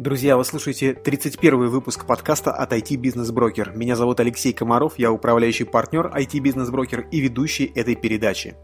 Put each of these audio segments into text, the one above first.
Друзья, вы слушаете 31 выпуск подкаста от IT Business Broker. Меня зовут Алексей Комаров, я управляющий партнер IT Business Broker и ведущий этой передачи.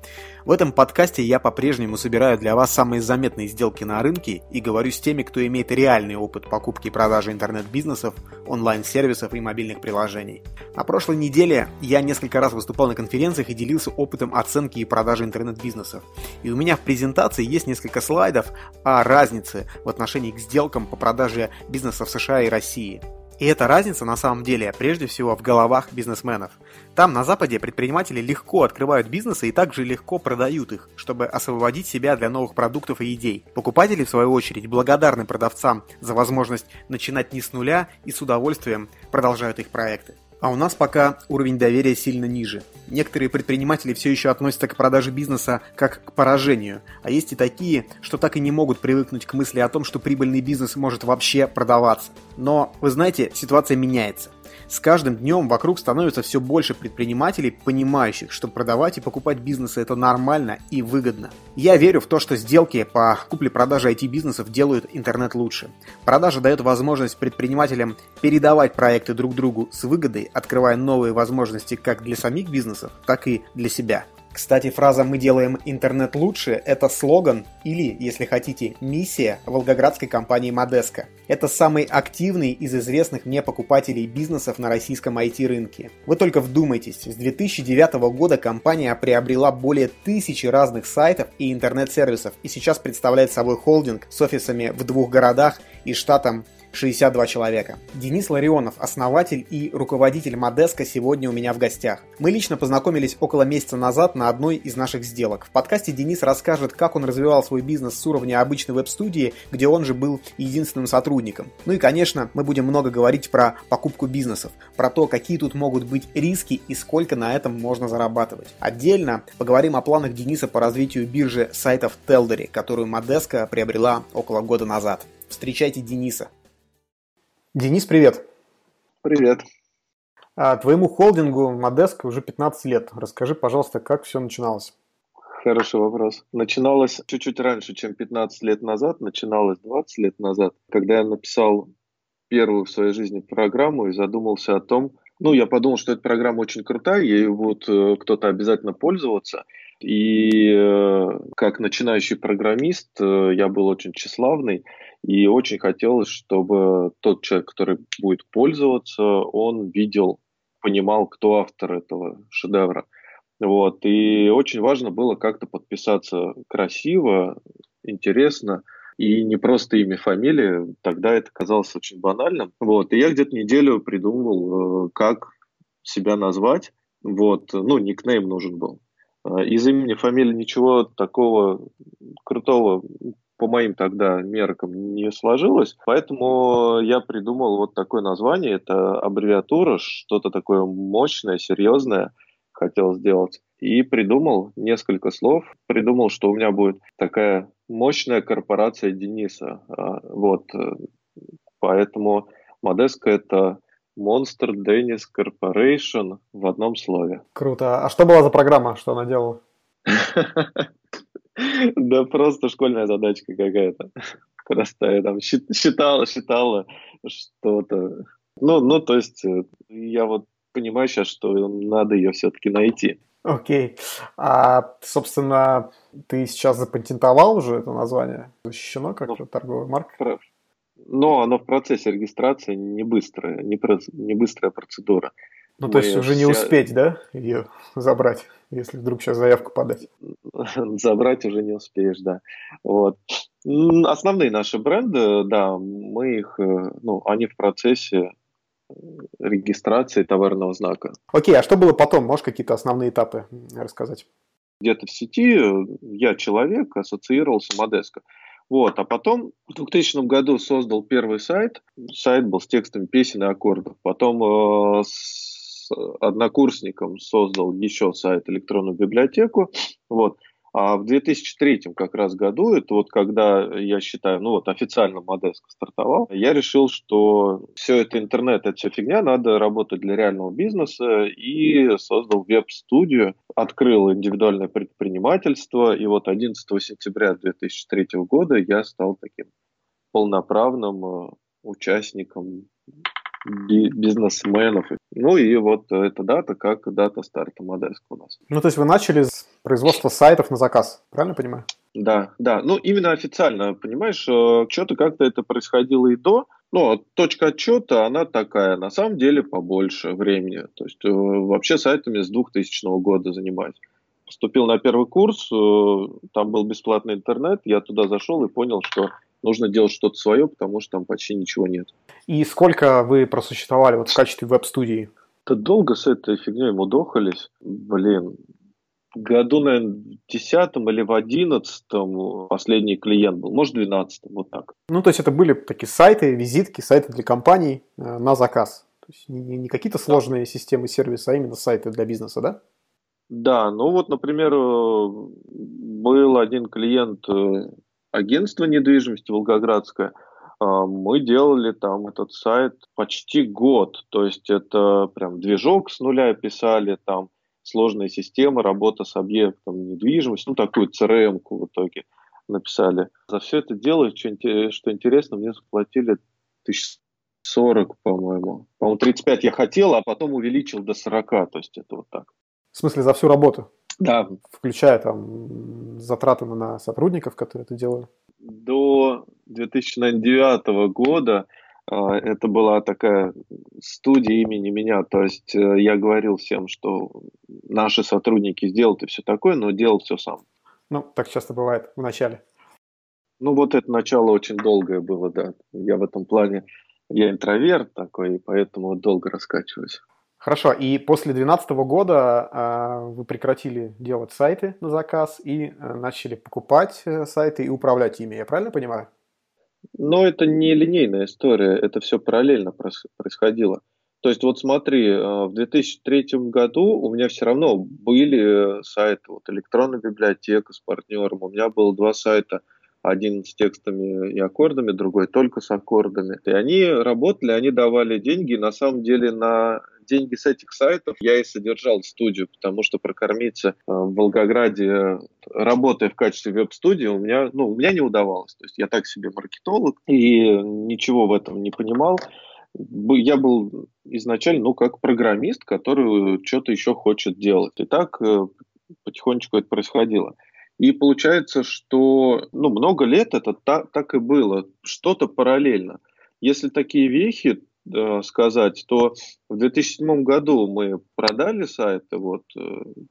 В этом подкасте я по-прежнему собираю для вас самые заметные сделки на рынке и говорю с теми, кто имеет реальный опыт покупки и продажи интернет-бизнесов, онлайн-сервисов и мобильных приложений. На прошлой неделе я несколько раз выступал на конференциях и делился опытом оценки и продажи интернет-бизнесов. И у меня в презентации есть несколько слайдов о разнице в отношении к сделкам по продаже продажи бизнеса в США и России. И эта разница на самом деле прежде всего в головах бизнесменов. Там на Западе предприниматели легко открывают бизнесы и также легко продают их, чтобы освободить себя для новых продуктов и идей. Покупатели, в свою очередь, благодарны продавцам за возможность начинать не с нуля и с удовольствием продолжают их проекты. А у нас пока уровень доверия сильно ниже. Некоторые предприниматели все еще относятся к продаже бизнеса как к поражению, а есть и такие, что так и не могут привыкнуть к мысли о том, что прибыльный бизнес может вообще продаваться. Но, вы знаете, ситуация меняется. С каждым днем вокруг становится все больше предпринимателей, понимающих, что продавать и покупать бизнесы это нормально и выгодно. Я верю в то, что сделки по купле-продаже IT-бизнесов делают интернет лучше. Продажа дает возможность предпринимателям передавать проекты друг другу с выгодой, открывая новые возможности как для самих бизнесов, так и для себя. Кстати, фраза «мы делаем интернет лучше» — это слоган или, если хотите, миссия волгоградской компании Модеско. Это самый активный из известных мне покупателей бизнесов на российском IT-рынке. Вы только вдумайтесь, с 2009 года компания приобрела более тысячи разных сайтов и интернет-сервисов и сейчас представляет собой холдинг с офисами в двух городах и штатом 62 человека. Денис Ларионов, основатель и руководитель Модеска, сегодня у меня в гостях. Мы лично познакомились около месяца назад на одной из наших сделок. В подкасте Денис расскажет, как он развивал свой бизнес с уровня обычной веб-студии, где он же был единственным сотрудником. Ну и, конечно, мы будем много говорить про покупку бизнесов, про то, какие тут могут быть риски и сколько на этом можно зарабатывать. Отдельно поговорим о планах Дениса по развитию биржи сайтов Телдери, которую Модеска приобрела около года назад. Встречайте Дениса. Денис, привет. Привет. А, твоему холдингу Модеско уже 15 лет. Расскажи, пожалуйста, как все начиналось? Хороший вопрос. Начиналось чуть-чуть раньше, чем 15 лет назад. Начиналось 20 лет назад, когда я написал первую в своей жизни программу и задумался о том, ну, я подумал, что эта программа очень крутая, ей будет э, кто-то обязательно пользоваться. И э, как начинающий программист э, я был очень тщеславный, и очень хотелось, чтобы тот человек, который будет пользоваться, он видел, понимал, кто автор этого шедевра. Вот. И очень важно было как-то подписаться красиво, интересно, и не просто имя, фамилия. Тогда это казалось очень банальным. Вот. И я где-то неделю придумывал, э, как себя назвать. Вот. Ну, никнейм нужен был. Э, из имени, фамилии ничего такого крутого по моим тогда меркам не сложилось, поэтому я придумал вот такое название, это аббревиатура, что-то такое мощное, серьезное хотел сделать. И придумал несколько слов, придумал, что у меня будет такая мощная корпорация Дениса. А, вот, поэтому Модеска это Monster Dennis Corporation в одном слове. Круто. А что была за программа, что она делала? Да просто школьная задачка какая-то. Простая. Там считала, считала что-то. Ну, ну, то есть э, я вот понимаю сейчас, что надо ее все-таки найти. Окей. А, собственно, ты сейчас запатентовал уже это название? Защищено как ну, торговая марка? Но оно в процессе регистрации не быстрая, не, про, не быстрая процедура. Ну, то есть уже не успеть, да, ее забрать, если вдруг сейчас заявку подать? Забрать уже не успеешь, да. Вот. Основные наши бренды, да, мы их, э, ну, они в процессе регистрации товарного знака. Окей, а что было потом? Можешь какие-то основные этапы рассказать? Где-то в сети я человек, ассоциировался Модеско. Вот, а потом в 2000 году создал первый сайт. Сайт был с текстами песен и аккордов. Потом э, с однокурсником создал еще сайт электронную библиотеку. Вот. А в 2003 как раз году, это вот когда я считаю, ну вот официально Модеско стартовал, я решил, что все это интернет, это все фигня, надо работать для реального бизнеса и создал веб-студию, открыл индивидуальное предпринимательство, и вот 11 сентября 2003 года я стал таким полноправным э, участникам, бизнесменов. Ну и вот эта дата как дата старта Модеска у нас. Ну то есть вы начали с производства сайтов на заказ, правильно понимаю? Да, да. Ну именно официально, понимаешь, э, что-то как-то это происходило и до, ну, точка отчета, она такая, на самом деле побольше времени. То есть э, вообще сайтами с 2000 года занимаюсь. Поступил на первый курс, э, там был бесплатный интернет, я туда зашел и понял, что нужно делать что-то свое, потому что там почти ничего нет. И сколько вы просуществовали вот в качестве веб-студии? Да долго с этой фигней мудохались. Блин, году, наверное, в десятом или в одиннадцатом последний клиент был, может, в двенадцатом, вот так. Ну, то есть это были такие сайты, визитки, сайты для компаний э, на заказ. То есть не, не какие-то сложные да. системы сервиса, а именно сайты для бизнеса, да? Да, ну вот, например, э, был один клиент э, агентства недвижимости Волгоградское, мы делали там этот сайт почти год, то есть это прям движок с нуля писали, там сложная система, работа с объектом недвижимости, ну такую CRM-ку в итоге написали. За все это дело, что, интересно, мне заплатили тысяч 40, по-моему. По-моему, 35 я хотел, а потом увеличил до 40, то есть это вот так. В смысле, за всю работу? Да. Включая там затраты на сотрудников, которые это делали? До 2009 года это была такая студия имени меня. То есть э, я говорил всем, что наши сотрудники сделают и все такое, но делал все сам. Ну, так часто бывает в начале. Ну, вот это начало очень долгое было, да. Я в этом плане, я интроверт такой, и поэтому долго раскачиваюсь. Хорошо, и после 2012 года э, вы прекратили делать сайты на заказ и э, начали покупать э, сайты и управлять ими, я правильно понимаю? Но это не линейная история, это все параллельно происходило. То есть вот смотри, э, в 2003 году у меня все равно были сайты, вот электронная библиотека с партнером, у меня было два сайта, один с текстами и аккордами, другой только с аккордами. И они работали, они давали деньги, на самом деле на деньги с этих сайтов я и содержал студию, потому что прокормиться э, в Волгограде, работая в качестве веб-студии, у меня, ну, у меня не удавалось. То есть я так себе маркетолог и ничего в этом не понимал. Я был изначально, ну, как программист, который что-то еще хочет делать. И так э, потихонечку это происходило. И получается, что ну, много лет это так, так и было, что-то параллельно. Если такие вехи, Э, сказать, то в 2007 году мы продали сайты, вот, э,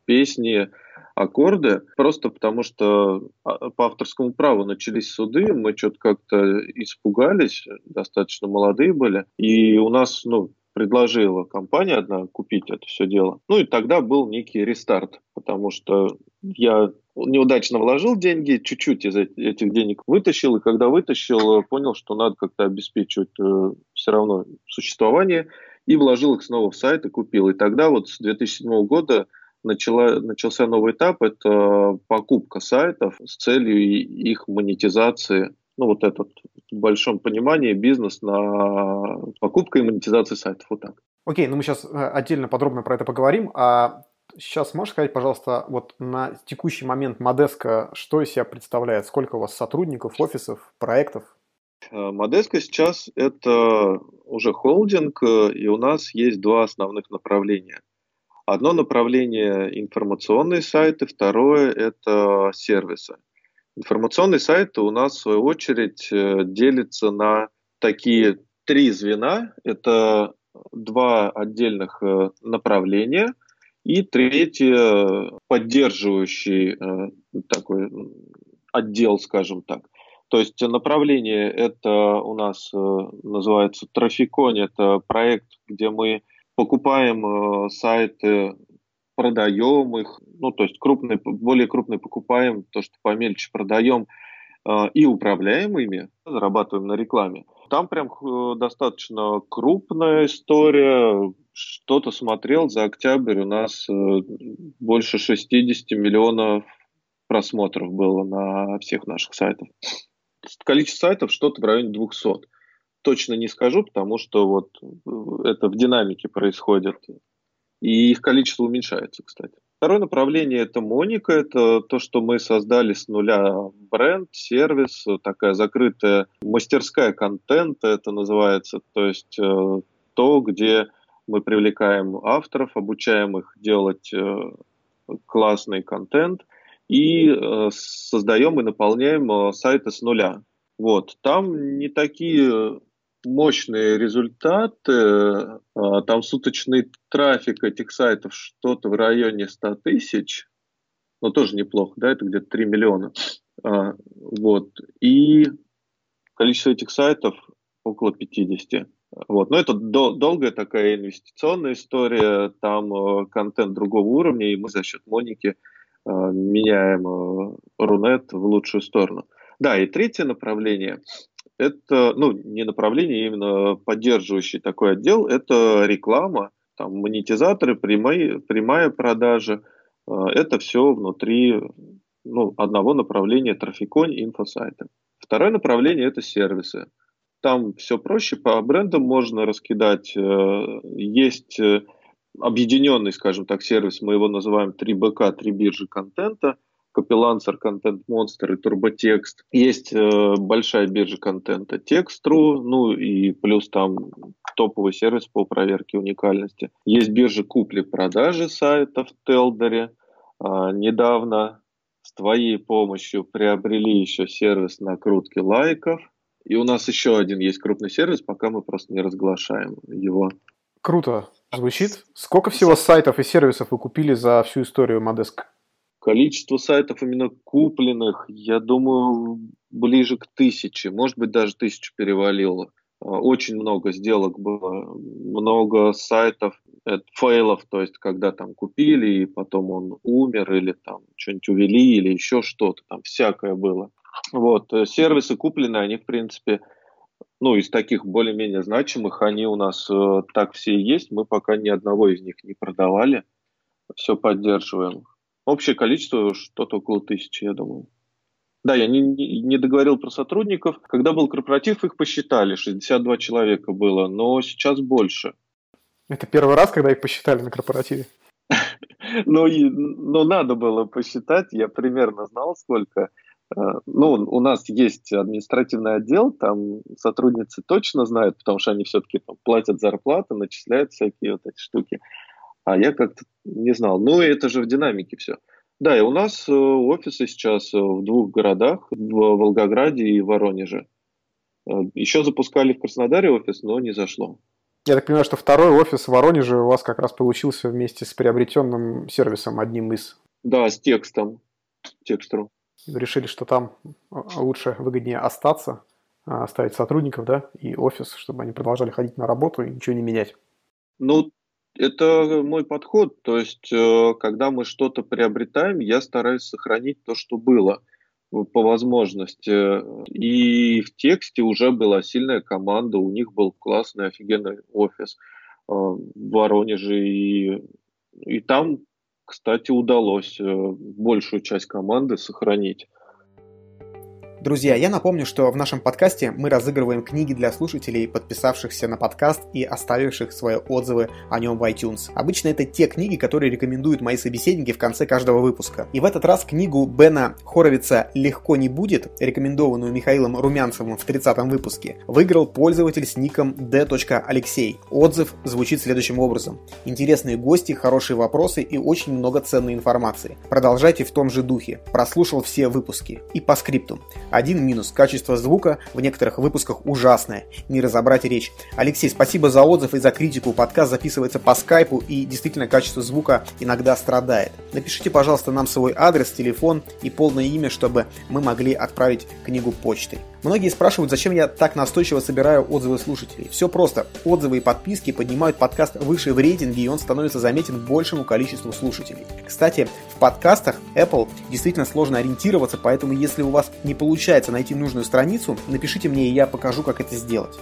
песни, аккорды, просто потому что а, по авторскому праву начались суды, мы что-то как-то испугались, достаточно молодые были, и у нас, ну, предложила компания одна купить это все дело. Ну и тогда был некий рестарт, потому что я неудачно вложил деньги, чуть-чуть из этих денег вытащил, и когда вытащил, понял, что надо как-то обеспечивать э, все равно существование, и вложил их снова в сайт и купил. И тогда вот с 2007 года начала, начался новый этап, это покупка сайтов с целью их монетизации ну, вот этот в большом понимании бизнес на покупку и монетизацию сайтов. Вот так. Окей, ну мы сейчас э, отдельно подробно про это поговорим. А сейчас можешь сказать, пожалуйста, вот на текущий момент Модеска что из себя представляет? Сколько у вас сотрудников, офисов, проектов? Э, Модеска сейчас это уже холдинг, э, и у нас есть два основных направления. Одно направление информационные сайты, второе это сервисы. Информационный сайт у нас, в свою очередь, э, делится на такие три звена. Это два отдельных э, направления и третье поддерживающий э, такой отдел, скажем так. То есть направление это у нас называется Трафикон, это проект, где мы покупаем сайты продаем их, ну, то есть крупные, более крупные покупаем, то, что помельче продаем э, и управляем ими, зарабатываем на рекламе. Там прям э, достаточно крупная история. Что-то смотрел за октябрь, у нас э, больше 60 миллионов просмотров было на всех наших сайтах. Количество сайтов что-то в районе 200. Точно не скажу, потому что вот это в динамике происходит. И их количество уменьшается, кстати. Второе направление – это Моника. Это то, что мы создали с нуля бренд, сервис, такая закрытая мастерская контента это называется. То есть э, то, где мы привлекаем авторов, обучаем их делать э, классный контент и э, создаем и наполняем сайты с нуля. Вот. Там не такие мощные результаты. А, там суточный трафик этих сайтов что-то в районе 100 тысяч. но тоже неплохо, да, это где-то 3 миллиона. А, вот. И количество этих сайтов около 50. Вот. Но это дол- долгая такая инвестиционная история, там э, контент другого уровня, и мы за счет Моники э, меняем э, Рунет в лучшую сторону. Да, и третье направление это, ну, не направление, а именно поддерживающий такой отдел, это реклама, там, монетизаторы, прямая, прямая продажа, э, это все внутри ну, одного направления трафиконь инфосайта. Второе направление – это сервисы. Там все проще, по брендам можно раскидать. Э, есть э, объединенный, скажем так, сервис, мы его называем 3БК, 3 биржи контента – Copylancer, Content Monster и TurboText. Есть э, большая биржа контента Text.ru, ну и плюс там топовый сервис по проверке уникальности. Есть биржа купли-продажи сайтов в Телдере. Э, недавно с твоей помощью приобрели еще сервис накрутки лайков. И у нас еще один есть крупный сервис, пока мы просто не разглашаем его. Круто звучит. Сколько всего сайтов и сервисов вы купили за всю историю Модеск? Количество сайтов именно купленных, я думаю, ближе к тысяче, может быть, даже тысячу перевалило. А, очень много сделок было, много сайтов, это фейлов, то есть когда там купили, и потом он умер, или там что-нибудь увели, или еще что-то, там всякое было. Вот, э, сервисы куплены, они, в принципе, ну, из таких более-менее значимых, они у нас э, так все и есть, мы пока ни одного из них не продавали, все поддерживаем. Общее количество что-то около тысячи, я думаю. Да, я не, не договорил про сотрудников. Когда был корпоратив, их посчитали, 62 человека было, но сейчас больше. Это первый раз, когда их посчитали на корпоративе? Ну, ну, надо было посчитать, я примерно знал, сколько. Э, ну, у нас есть административный отдел, там сотрудницы точно знают, потому что они все-таки платят зарплаты, начисляют всякие вот эти штуки а я как-то не знал. Ну, это же в динамике все. Да, и у нас э, офисы сейчас э, в двух городах, в Волгограде и Воронеже. Э, Еще запускали в Краснодаре офис, но не зашло. Я так понимаю, что второй офис в Воронеже у вас как раз получился вместе с приобретенным сервисом, одним из. Да, с текстом. Текстру. Решили, что там лучше, выгоднее остаться, оставить сотрудников, да, и офис, чтобы они продолжали ходить на работу и ничего не менять. Ну, это мой подход. То есть, э, когда мы что-то приобретаем, я стараюсь сохранить то, что было по возможности. И в тексте уже была сильная команда, у них был классный, офигенный офис э, в Воронеже. И, и там, кстати, удалось э, большую часть команды сохранить. Друзья, я напомню, что в нашем подкасте мы разыгрываем книги для слушателей, подписавшихся на подкаст и оставивших свои отзывы о нем в iTunes. Обычно это те книги, которые рекомендуют мои собеседники в конце каждого выпуска. И в этот раз книгу Бена Хоровица «Легко не будет», рекомендованную Михаилом Румянцевым в 30 выпуске, выиграл пользователь с ником d.алексей. Отзыв звучит следующим образом. Интересные гости, хорошие вопросы и очень много ценной информации. Продолжайте в том же духе. Прослушал все выпуски. И по скрипту. Один минус. Качество звука в некоторых выпусках ужасное. Не разобрать речь. Алексей, спасибо за отзыв и за критику. Подкаст записывается по скайпу и действительно качество звука иногда страдает. Напишите, пожалуйста, нам свой адрес, телефон и полное имя, чтобы мы могли отправить книгу почтой. Многие спрашивают, зачем я так настойчиво собираю отзывы слушателей. Все просто. Отзывы и подписки поднимают подкаст выше в рейтинге, и он становится заметен большему количеству слушателей. Кстати, в подкастах Apple действительно сложно ориентироваться, поэтому если у вас не получается найти нужную страницу, напишите мне, и я покажу, как это сделать.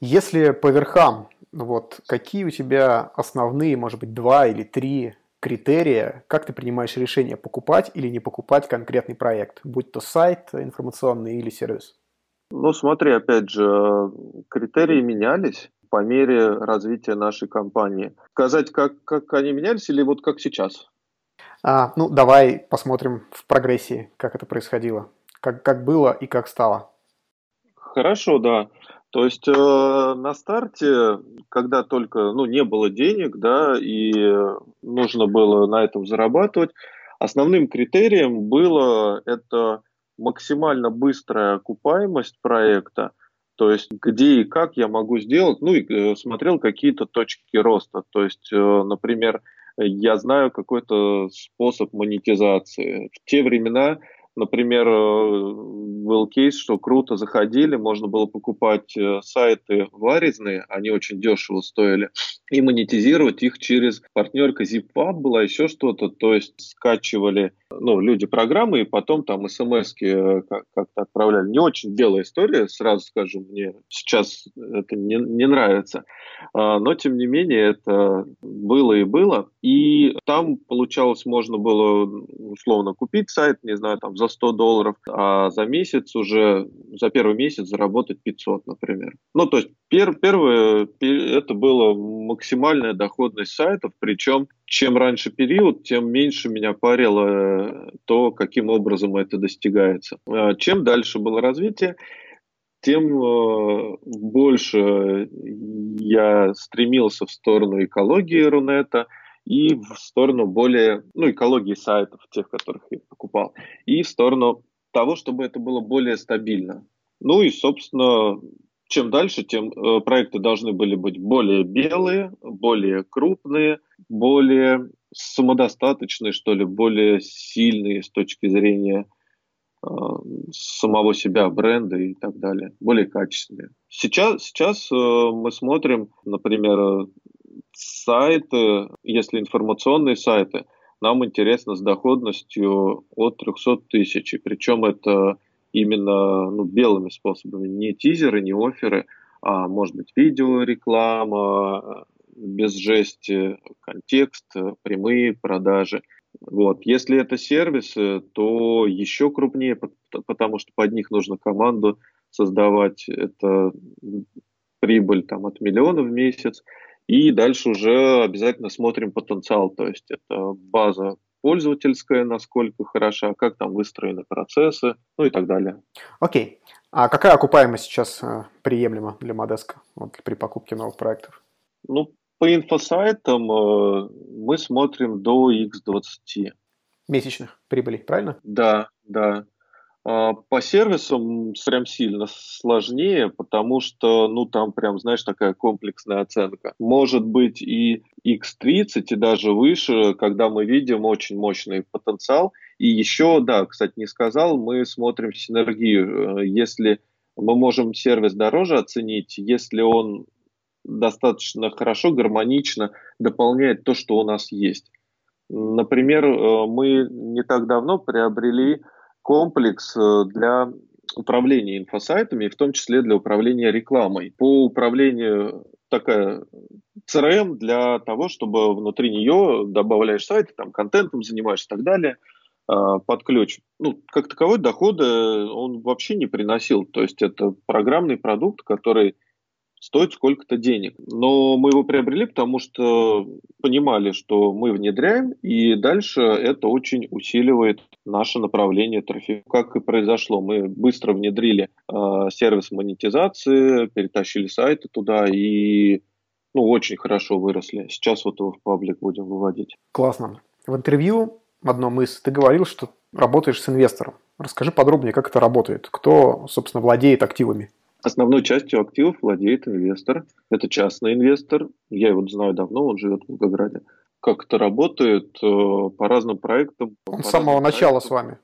Если по верхам, вот какие у тебя основные, может быть, два или три критерия, как ты принимаешь решение покупать или не покупать конкретный проект, будь то сайт информационный или сервис? Ну, смотри, опять же, критерии менялись по мере развития нашей компании. Сказать, как, как они менялись или вот как сейчас? А, ну, давай посмотрим в прогрессии, как это происходило. Как, как было и как стало. Хорошо, да. То есть э, на старте, когда только ну, не было денег, да, и нужно было на этом зарабатывать, основным критерием было это максимально быстрая окупаемость проекта, то есть где и как я могу сделать, ну и э, смотрел какие-то точки роста. То есть, э, например, я знаю какой-то способ монетизации. В те времена Например, э, был кейс, что круто заходили, можно было покупать э, сайты варезные, они очень дешево стоили, и монетизировать их через партнерка ZipUp была, еще что-то, то есть скачивали ну, люди программы и потом там смс э, как-то отправляли. Не очень белая история, сразу скажу, мне сейчас это не, не нравится, а, но тем не менее это было и было, и там получалось, можно было условно купить сайт, не знаю, там за 100 долларов, а за месяц уже, за первый месяц заработать 500, например. Ну, то есть пер, первое, это было максимальная доходность сайтов, причем чем раньше период, тем меньше меня парило э, то, каким образом это достигается. А чем дальше было развитие, тем э, больше я стремился в сторону экологии Рунета – и в сторону более, ну, экологии сайтов, тех, которых я покупал, и в сторону того, чтобы это было более стабильно. Ну и, собственно, чем дальше, тем э, проекты должны были быть более белые, более крупные, более самодостаточные, что ли, более сильные с точки зрения э, самого себя, бренда и так далее, более качественные. Сейчас, сейчас э, мы смотрим, например, сайты, если информационные сайты, нам интересно с доходностью от 300 тысяч. Причем это именно ну, белыми способами, не тизеры, не оферы, а может быть видеореклама, без жести, контекст, прямые продажи. Вот. Если это сервисы, то еще крупнее, потому что под них нужно команду создавать. Это прибыль там, от миллиона в месяц. И дальше уже обязательно смотрим потенциал, то есть это база пользовательская, насколько хороша, как там выстроены процессы, ну и так далее. Окей. А какая окупаемость сейчас э, приемлема для Модеска вот, при покупке новых проектов? Ну, по инфосайтам э, мы смотрим до X20. Месячных прибылей, правильно? Да, да. А, по сервисам прям сильно сложнее, потому что, ну, там прям, знаешь, такая комплексная оценка. Может быть и X30, и даже выше, когда мы видим очень мощный потенциал. И еще, да, кстати, не сказал, мы смотрим синергию. Э, если мы можем сервис дороже оценить, если он достаточно хорошо, гармонично дополняет то, что у нас есть. Например, э, мы не так давно приобрели комплекс э, для управления инфосайтами, в том числе для управления рекламой. По управлению такая CRM для того, чтобы внутри нее добавляешь сайты, там контентом занимаешься и так далее, а, под ключ. Ну, как таковой дохода он вообще не приносил. То есть это программный продукт, который стоит сколько-то денег. Но мы его приобрели, потому что понимали, что мы внедряем, и дальше это очень усиливает наше направление трафика. Как и произошло, мы быстро внедрили э, сервис монетизации, перетащили сайты туда и ну, очень хорошо выросли. Сейчас вот его в паблик будем выводить. Классно. В интервью одном из ты говорил, что работаешь с инвестором. Расскажи подробнее, как это работает. Кто, собственно, владеет активами? Основной частью активов владеет инвестор. Это частный инвестор. Я его знаю давно, он живет в Волгограде. Как это работает э, по разным проектам? Он с самого начала с вами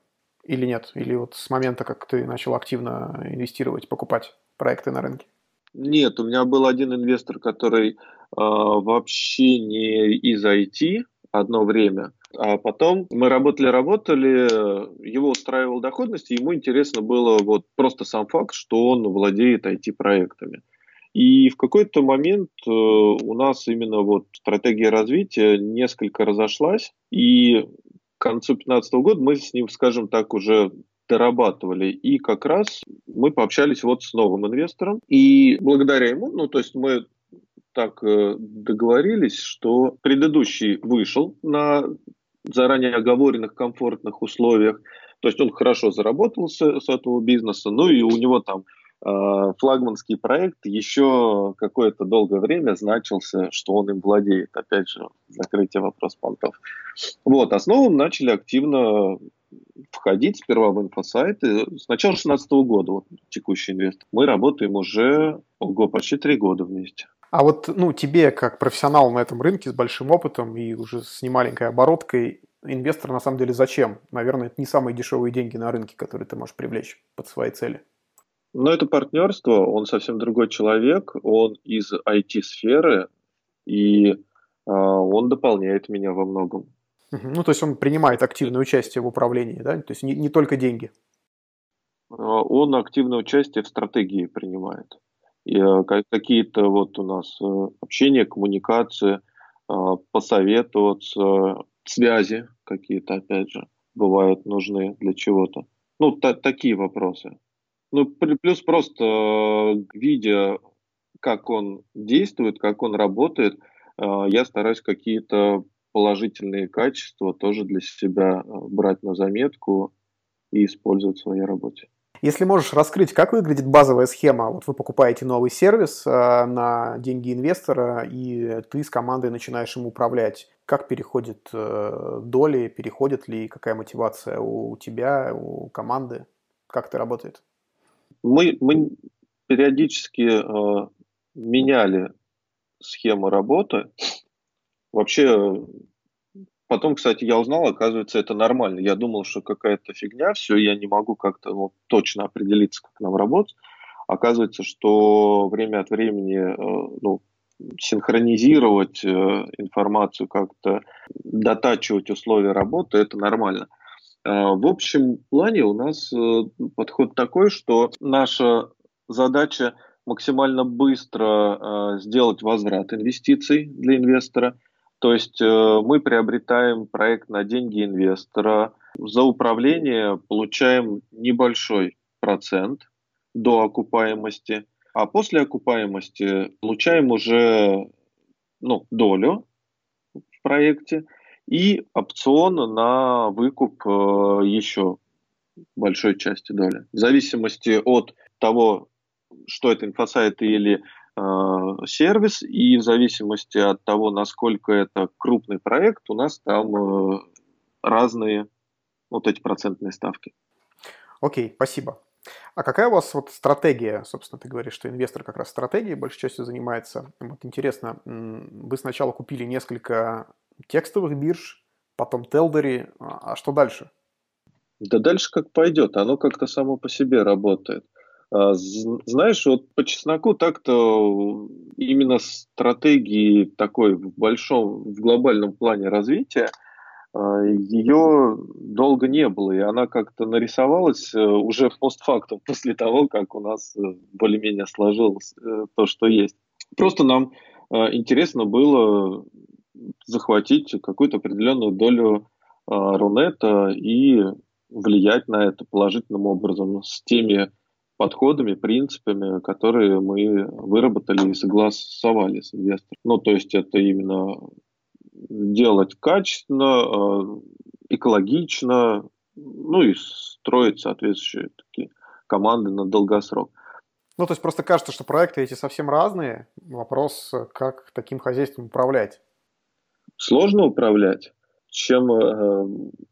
или нет? Или вот с момента, как ты начал активно инвестировать, покупать проекты на рынке? Нет, у меня был один инвестор, который э, вообще не из IT одно время. А потом мы работали-работали, его устраивала доходность, и ему интересно было вот просто сам факт, что он владеет IT-проектами. И в какой-то момент э, у нас именно вот стратегия развития несколько разошлась, и к концу 2015 года мы с ним, скажем так, уже дорабатывали. И как раз мы пообщались вот с новым инвестором. И благодаря ему, ну, то есть мы так э, договорились, что предыдущий вышел на заранее оговоренных комфортных условиях. То есть он хорошо заработал с, с этого бизнеса, ну и у него там э, флагманский проект еще какое-то долгое время значился, что он им владеет. Опять же, закрытие вопрос понтов. Вот, а начали активно входить сперва в инфосайты. С начала 2016 года, вот текущий инвестор. Мы работаем уже, ого, почти три года вместе. А вот ну, тебе, как профессионал на этом рынке с большим опытом и уже с немаленькой обороткой, инвестор на самом деле зачем? Наверное, это не самые дешевые деньги на рынке, которые ты можешь привлечь под свои цели. Но это партнерство, он совсем другой человек, он из IT-сферы, и э, он дополняет меня во многом. Ну, то есть он принимает активное участие в управлении, да? То есть не, не только деньги. А, он активное участие в стратегии принимает. Э, какие-то вот у нас э, общение, коммуникации, а, посоветоваться, связи какие-то, опять же, бывают нужны для чего-то. Ну, та- такие вопросы. Ну, плюс просто э, видя, как он действует, как он работает, я стараюсь какие-то положительные качества тоже для себя брать на заметку и использовать в своей работе. Если можешь раскрыть, как выглядит базовая схема? Вот вы покупаете новый сервис э, на деньги инвестора, и ты с командой начинаешь им управлять. Как переходят э, доли, переходит ли, какая мотивация у тебя, у команды? Как это работает? Мы, мы периодически э, меняли схему работы. Вообще Потом, кстати, я узнал, оказывается, это нормально. Я думал, что какая-то фигня, все, я не могу как-то ну, точно определиться, как нам работать. Оказывается, что время от времени э, ну, синхронизировать э, информацию, как-то дотачивать условия работы, это нормально. Э, в общем плане у нас подход такой, что наша задача максимально быстро сделать возврат инвестиций для инвестора – то есть э, мы приобретаем проект на деньги инвестора, за управление получаем небольшой процент до окупаемости, а после окупаемости получаем уже ну, долю в проекте и опцион на выкуп э, еще большой части доли. В зависимости от того, что это инфосайт или сервис, и в зависимости от того, насколько это крупный проект, у нас там э, разные вот эти процентные ставки. Окей, спасибо. А какая у вас вот стратегия? Собственно, ты говоришь, что инвестор как раз стратегией большей частью занимается. Вот интересно, вы сначала купили несколько текстовых бирж, потом Телдери, а что дальше? Да дальше как пойдет, оно как-то само по себе работает. А, знаешь, вот по чесноку так-то именно стратегии такой в большом, в глобальном плане развития а, ее долго не было, и она как-то нарисовалась э, уже постфактум, после того, как у нас э, более-менее сложилось э, то, что есть. Просто нам интересно было захватить какую-то определенную долю Рунета и влиять на это положительным образом с теми подходами, принципами, которые мы выработали и согласовали с инвестором. Ну, то есть это именно делать качественно, э, экологично, ну и строить соответствующие такие команды на долгосрок. Ну, то есть просто кажется, что проекты эти совсем разные. Вопрос, как таким хозяйством управлять? Сложно управлять. Чем э,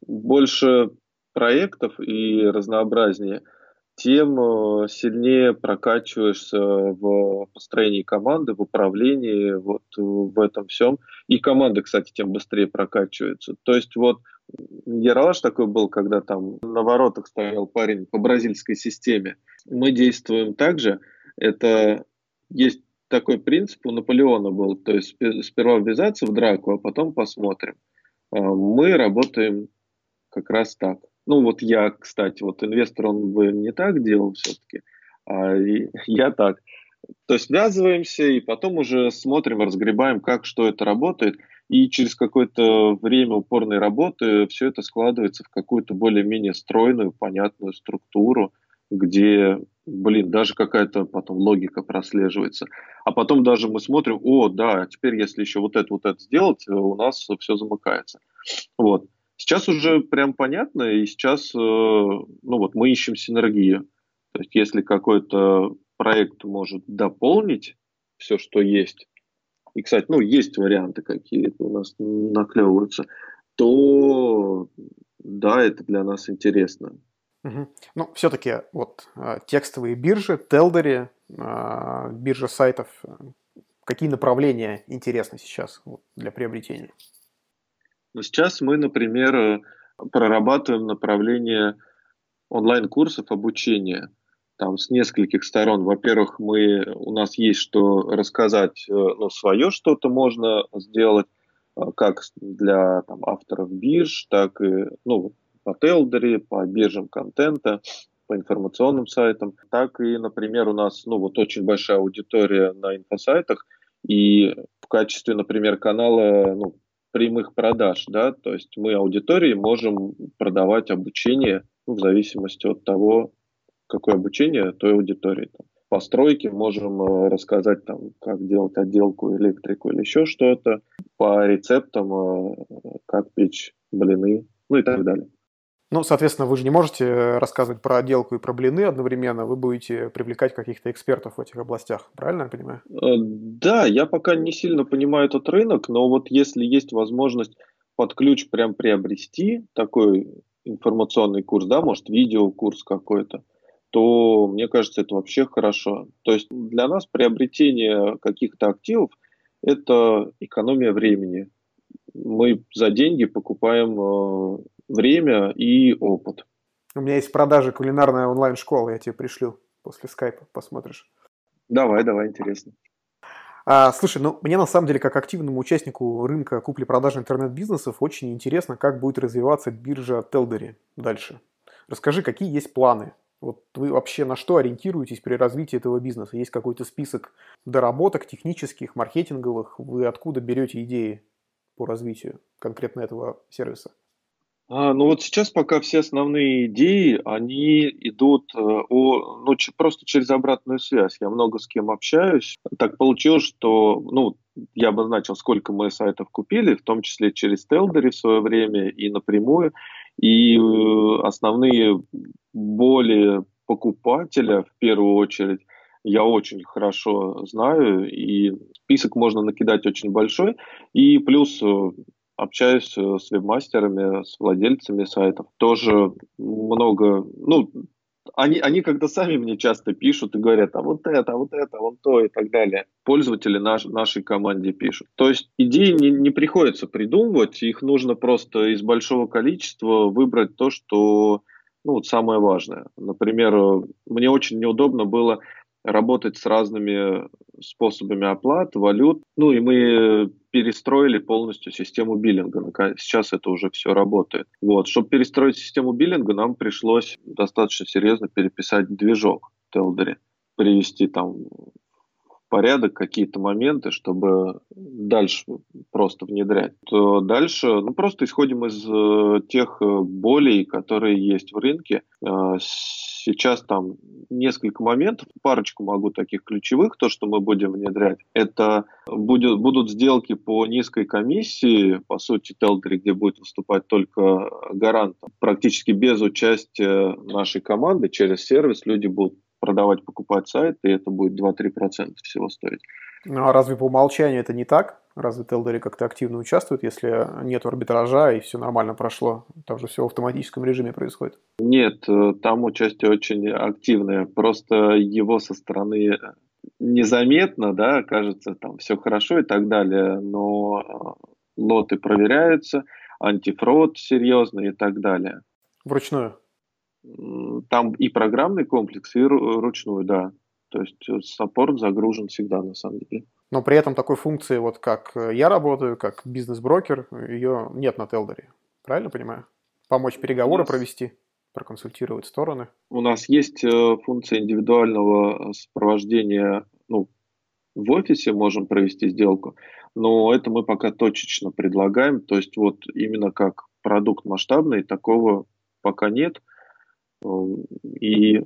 больше проектов и разнообразнее – тем э, сильнее прокачиваешься в построении команды, в управлении, вот в этом всем. И команда, кстати, тем быстрее прокачивается. То есть вот Яралаш такой был, когда там на воротах стоял парень по бразильской системе. Мы действуем так же. Это есть такой принцип у Наполеона был. То есть сперва ввязаться в драку, а потом посмотрим. А мы работаем как раз так. Ну вот я, кстати, вот инвестор, он бы не так делал все-таки, а я так. То есть связываемся и потом уже смотрим, разгребаем, как, что это работает. И через какое-то время упорной работы все это складывается в какую-то более-менее стройную, понятную структуру, где, блин, даже какая-то потом логика прослеживается. А потом даже мы смотрим, о, да, теперь если еще вот это, вот это сделать, у нас все замыкается. Вот. Сейчас уже прям понятно, и сейчас, э, ну вот, мы ищем синергию. То есть, если какой-то проект может дополнить все, что есть, и, кстати, ну, есть варианты какие-то у нас наклевываются, то да, это для нас интересно. Угу. Ну, все-таки вот э, текстовые биржи, Телдери, э, биржа сайтов, какие направления интересны сейчас для приобретения? Но сейчас мы, например, прорабатываем направление онлайн-курсов обучения. Там с нескольких сторон. Во-первых, мы, у нас есть что рассказать, э, ну, свое что-то можно сделать, э, как для там, авторов бирж, так и ну, по Телдере, по биржам контента, по информационным сайтам, так и, например, у нас ну, вот очень большая аудитория на инфосайтах, и в качестве, например, канала ну, прямых продаж, да, то есть мы аудитории можем продавать обучение ну, в зависимости от того, какое обучение той аудитории. Там, по стройке можем э, рассказать, там, как делать отделку, электрику или еще что-то. По рецептам, э, как печь блины, ну и так далее. Ну, соответственно, вы же не можете рассказывать про отделку и про блины одновременно, вы будете привлекать каких-то экспертов в этих областях, правильно я понимаю? Э, да, я пока не сильно понимаю этот рынок, но вот если есть возможность под ключ прям приобрести такой информационный курс, да, может, видеокурс какой-то, то мне кажется, это вообще хорошо. То есть для нас приобретение каких-то активов – это экономия времени. Мы за деньги покупаем э, время и опыт. У меня есть в продаже кулинарная онлайн-школа, я тебе пришлю после скайпа, посмотришь. Давай, давай, интересно. А, слушай, ну мне на самом деле, как активному участнику рынка купли-продажи интернет-бизнесов, очень интересно, как будет развиваться биржа Телдери дальше. Расскажи, какие есть планы? Вот вы вообще на что ориентируетесь при развитии этого бизнеса? Есть какой-то список доработок технических, маркетинговых? Вы откуда берете идеи по развитию конкретно этого сервиса? А, ну вот сейчас пока все основные идеи, они идут э, о, ну, просто через обратную связь. Я много с кем общаюсь. Так получилось, что, ну, я обозначил, сколько мы сайтов купили, в том числе через Телдери в свое время и напрямую. И э, основные боли покупателя, в первую очередь, я очень хорошо знаю, и список можно накидать очень большой. И плюс э, общаюсь э, с вебмастерами, с владельцами сайтов. Тоже много, ну, они, они когда сами мне часто пишут и говорят, а вот это, а вот это, а вот то и так далее. Пользователи наш, нашей команде пишут. То есть идеи не, не приходится придумывать, их нужно просто из большого количества выбрать то, что ну, вот самое важное. Например, мне очень неудобно было работать с разными способами оплат, валют. Ну и мы перестроили полностью систему биллинга. Сейчас это уже все работает. Вот. Чтобы перестроить систему биллинга, нам пришлось достаточно серьезно переписать движок в Телдере, привести там порядок какие-то моменты, чтобы дальше просто внедрять. То дальше ну, просто исходим из э, тех э, болей, которые есть в рынке. Э, Сейчас там несколько моментов, парочку могу таких ключевых, то, что мы будем внедрять. Это будет, будут сделки по низкой комиссии, по сути, Телдери, где будет выступать только гарант. Практически без участия нашей команды через сервис люди будут продавать, покупать сайт, и это будет 2-3% всего стоить. Ну а разве по умолчанию это не так? Разве Телдери как-то активно участвует, если нет арбитража и все нормально прошло? Там же все в автоматическом режиме происходит. Нет, э, там участие очень активное. Просто его со стороны незаметно, да, кажется, там все хорошо и так далее, но э, лоты проверяются, антифрод серьезный и так далее. Вручную? Там и программный комплекс, и ручную, да. То есть э, саппорт загружен всегда на самом деле. Но при этом такой функции, вот как э, я работаю, как бизнес-брокер, ее нет на Телдере. Правильно понимаю? Помочь переговоры нас... провести, проконсультировать стороны. У нас есть э, функция индивидуального сопровождения, ну, в офисе можем провести сделку, но это мы пока точечно предлагаем, то есть вот именно как продукт масштабный, такого пока нет. И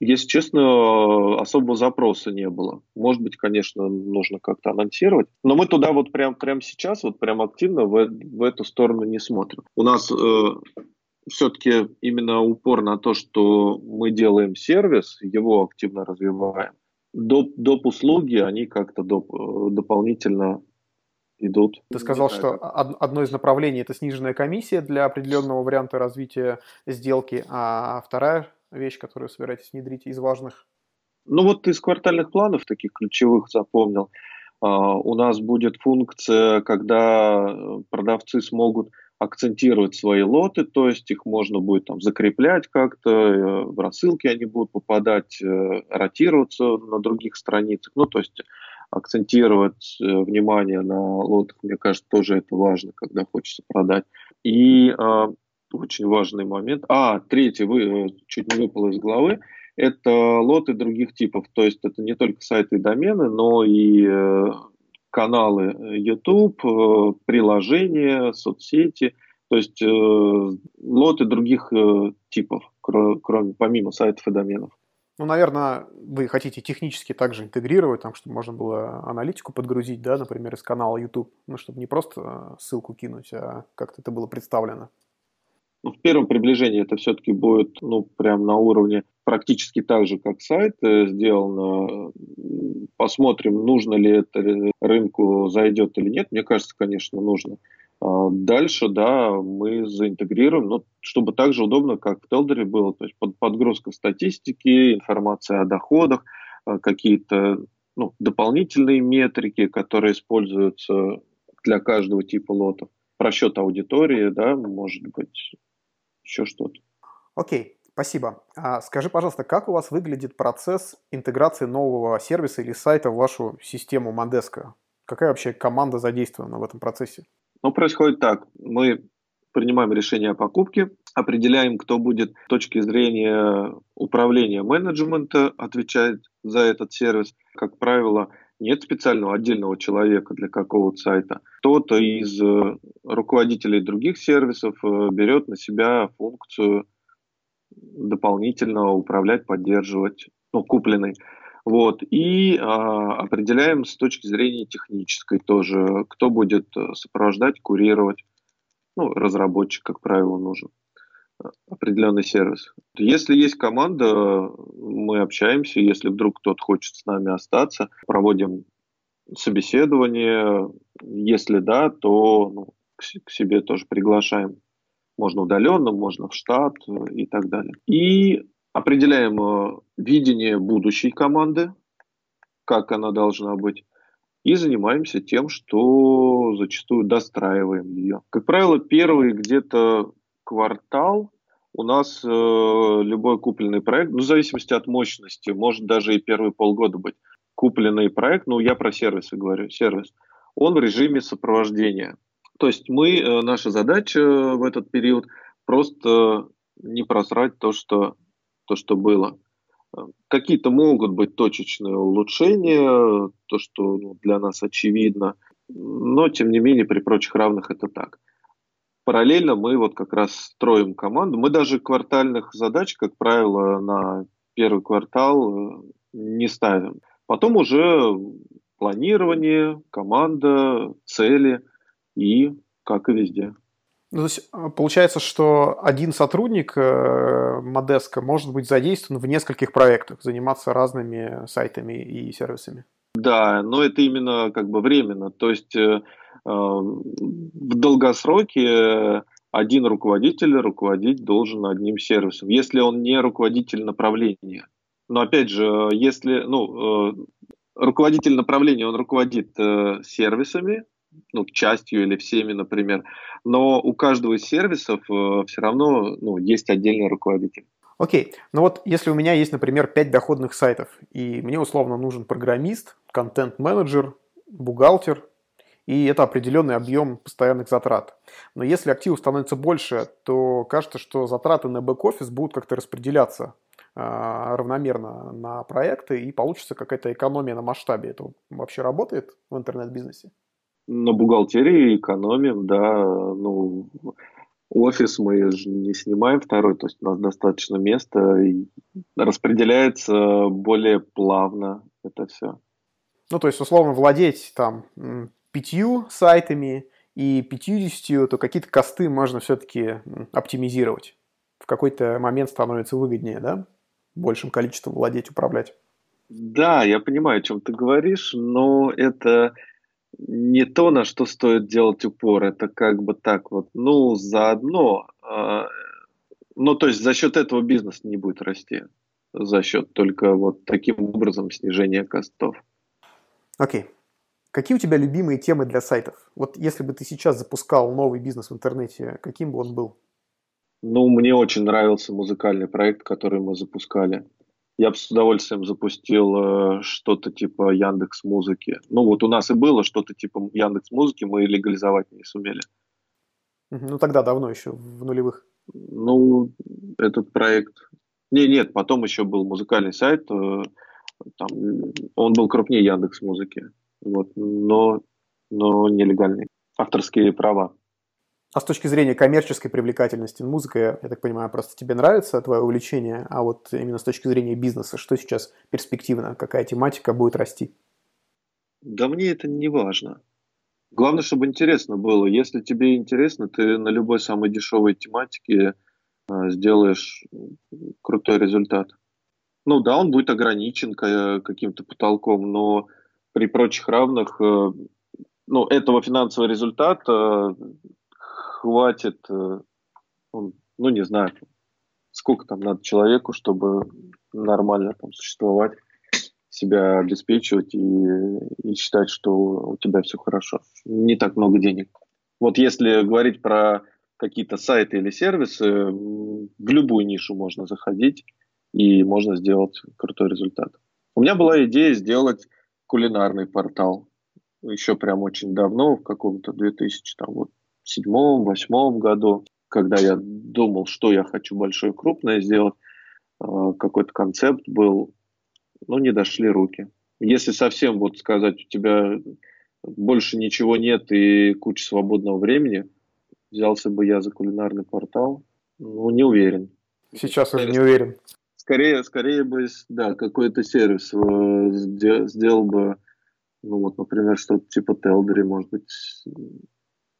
Если честно, особого запроса не было. Может быть, конечно, нужно как-то анонсировать. Но мы туда вот прям, прямо сейчас, вот прям активно в, в эту сторону не смотрим. У нас э, все-таки именно упор на то, что мы делаем сервис, его активно развиваем. Доп, доп услуги, они как-то доп, э, дополнительно идут. Ты сказал, что одно из направлений это сниженная комиссия для определенного варианта развития сделки, а вторая вещь, которую собираетесь внедрить из важных? Ну вот из квартальных планов таких ключевых запомнил. А, у нас будет функция, когда продавцы смогут акцентировать свои лоты, то есть их можно будет там закреплять как-то, э, в рассылки они будут попадать, э, ротироваться на других страницах. Ну, то есть акцентировать э, внимание на лотах, мне кажется, тоже это важно, когда хочется продать. И э, очень важный момент. А, третий, вы, э, чуть не выпал из головы, это лоты других типов. То есть это не только сайты и домены, но и э, каналы YouTube, приложения, соцсети. То есть лоты других типов, кроме, помимо сайтов и доменов. Ну, наверное, вы хотите технически также интегрировать, там, чтобы можно было аналитику подгрузить, да, например, из канала YouTube, ну, чтобы не просто ссылку кинуть, а как-то это было представлено. Ну, в первом приближении это все-таки будет, ну, прям на уровне практически так же, как сайт э, сделано. Посмотрим, нужно ли это рынку, зайдет или нет. Мне кажется, конечно, нужно. А, дальше, да, мы заинтегрируем, ну, чтобы так же удобно, как в Телдере было, то есть под, подгрузка статистики, информация о доходах, а, какие-то ну, дополнительные метрики, которые используются для каждого типа лотов, просчет аудитории, да, может быть, еще что-то. Окей, спасибо. А скажи, пожалуйста, как у вас выглядит процесс интеграции нового сервиса или сайта в вашу систему Мандеска? Какая вообще команда задействована в этом процессе? Ну, происходит так. Мы принимаем решение о покупке, определяем, кто будет с точки зрения управления менеджмента отвечать за этот сервис. Как правило, нет специального отдельного человека для какого-то сайта. Кто-то из э, руководителей других сервисов э, берет на себя функцию дополнительно управлять, поддерживать ну, купленный. Вот. И а, определяем с точки зрения технической тоже, кто будет э, сопровождать, курировать. Ну, разработчик, как правило, нужен э, определенный сервис. Если есть команда, мы общаемся. Если вдруг кто-то хочет с нами остаться, проводим собеседование. Если да, то ну, к себе тоже приглашаем. Можно удаленно, можно в штат э, и так далее. И определяем э, видение будущей команды, как она должна быть, и занимаемся тем, что зачастую достраиваем ее. Как правило, первый где-то квартал у нас э, любой купленный проект, ну, в зависимости от мощности, может даже и первые полгода быть, купленный проект, ну, я про сервисы говорю, сервис, он в режиме сопровождения. То есть мы, э, наша задача в этот период просто не просрать то, что то, что было. Какие-то могут быть точечные улучшения, то, что ну, для нас очевидно, но, тем не менее, при прочих равных это так. Параллельно мы вот как раз строим команду. Мы даже квартальных задач, как правило, на первый квартал э, не ставим. Потом уже планирование, команда, цели и как и везде. Ну, то есть а, получается, что один сотрудник э, Модеска может быть задействован в нескольких проектах, заниматься разными сайтами и сервисами. Да, но это именно как бы временно. То есть э, э в долгосроке один руководитель руководить должен одним сервисом, если он не руководитель направления. Но опять же, если ну, э, руководитель направления, он руководит э, сервисами, ну, частью или всеми, например. Но у каждого из сервисов э, все равно ну, есть отдельный руководитель. Окей, ну вот если у меня есть, например, 5 доходных сайтов, и мне условно нужен программист, контент-менеджер, бухгалтер, и это определенный объем постоянных затрат. Но если активов становится больше, то кажется, что затраты на бэк-офис будут как-то распределяться э, равномерно на проекты, и получится какая-то экономия на масштабе. Это вообще работает в интернет-бизнесе? На бухгалтерии экономим, да, ну, офис мы же не снимаем второй, то есть у нас достаточно места, и распределяется более плавно это все. Ну, то есть, условно, владеть там пятью сайтами и 50, то какие-то косты можно все-таки оптимизировать. В какой-то момент становится выгоднее, да? Большим количеством владеть, управлять. Да, я понимаю, о чем ты говоришь, но это не то, на что стоит делать упор. Это как бы так вот, ну, заодно. Э, ну, то есть за счет этого бизнес не будет расти. За счет только вот таким образом снижения костов. Окей. Okay. Какие у тебя любимые темы для сайтов? Вот если бы ты сейчас запускал новый бизнес в интернете, каким бы он был? Ну, мне очень нравился музыкальный проект, который мы запускали. Я бы с удовольствием запустил э, что-то типа Яндекс Музыки. Ну, вот у нас и было что-то типа Яндекс Музыки, мы легализовать не сумели. Ну, тогда давно еще, в нулевых. Ну, этот проект... Не, нет, потом еще был музыкальный сайт, э, там, он был крупнее Яндекс Музыки вот, но, но нелегальные. Авторские права. А с точки зрения коммерческой привлекательности музыка, я так понимаю, просто тебе нравится твое увлечение, а вот именно с точки зрения бизнеса, что сейчас перспективно, какая тематика будет расти? Да мне это не важно. Главное, чтобы интересно было. Если тебе интересно, ты на любой самой дешевой тематике э, сделаешь крутой результат. Ну да, он будет ограничен каким-то потолком, но при прочих равных, э, ну, этого финансового результата хватит, э, ну, не знаю, сколько там надо человеку, чтобы нормально там существовать, себя обеспечивать и, и считать, что у тебя все хорошо. Не так много денег. Вот если говорить про какие-то сайты или сервисы, в любую нишу можно заходить и можно сделать крутой результат. У меня была идея сделать кулинарный портал. Еще прям очень давно, в каком-то 2007-2008 году, когда я думал, что я хочу большое крупное сделать, э, какой-то концепт был, но не дошли руки. Если совсем вот сказать, у тебя больше ничего нет и куча свободного времени, взялся бы я за кулинарный портал, ну, не уверен. Сейчас уже не уверен. Скорее, скорее бы, да, какой-то сервис э, сделал бы, ну вот, например, что-то типа Телдери, может быть.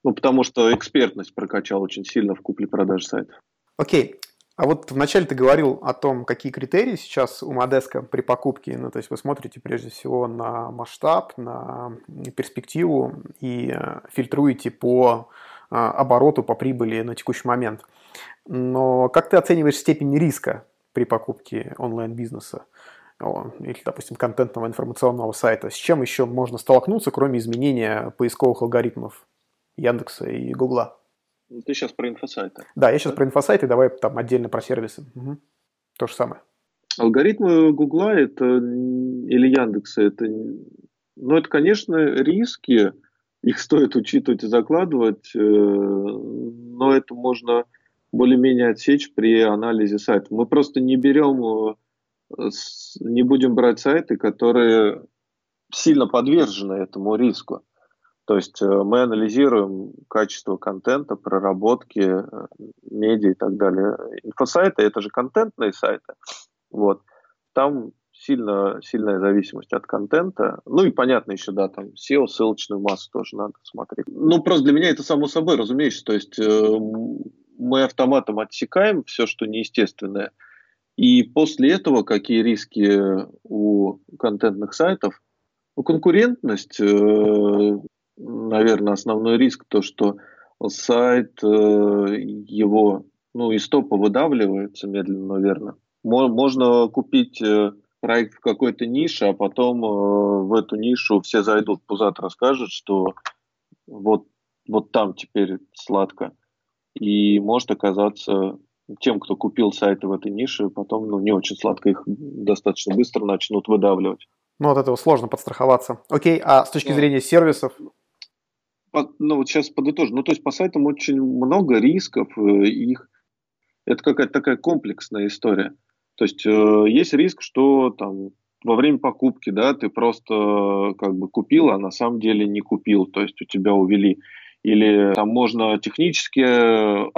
Ну, потому что экспертность прокачал очень сильно в купле-продаже сайтов. Окей. А вот вначале ты говорил о том, какие критерии сейчас у Модеска при покупке. Ну, то есть вы смотрите прежде всего на масштаб, на перспективу и э, фильтруете по э, обороту, по прибыли на текущий момент. Но как ты оцениваешь степень риска при покупке онлайн-бизнеса или, допустим, контентного информационного сайта. С чем еще можно столкнуться, кроме изменения поисковых алгоритмов Яндекса и Гугла? Ну, ты сейчас про инфосайты. Да, я сейчас про инфосайты, давай там отдельно про сервисы. Угу. То же самое. Алгоритмы Гугла это или Яндекса это, ну это, конечно, риски, их стоит учитывать и закладывать, э, но это можно более-менее отсечь при анализе сайта. Мы просто не берем, э, не будем брать сайты, которые сильно подвержены этому риску. То есть э, мы анализируем качество контента, проработки, э, медиа и так далее. Инфосайты – это же контентные сайты. Вот. Там сильно, сильная зависимость от контента. Ну и понятно еще, да, там SEO, ссылочную массу тоже надо смотреть. Ну, просто для меня это само собой, разумеется. То есть мы автоматом отсекаем все, что неестественное. И после этого какие риски у контентных сайтов? Ну, конкурентность, э, наверное, основной риск, то, что сайт, э, его ну, из топа выдавливается медленно, наверное. Можно купить э, проект в какой-то нише, а потом в эту нишу все зайдут, пузат расскажет, что вот, вот там теперь сладко и может оказаться тем, кто купил сайты в этой нише, потом ну, не очень сладко их достаточно быстро начнут выдавливать. Ну, от этого сложно подстраховаться. Окей, а с точки зрения сервисов? По, ну, вот сейчас подытожу. Ну, то есть по сайтам очень много рисков, э, их это какая-то такая комплексная история. То есть э, есть риск, что там во время покупки, да, ты просто как бы купил, а на самом деле не купил, то есть у тебя увели или там можно технически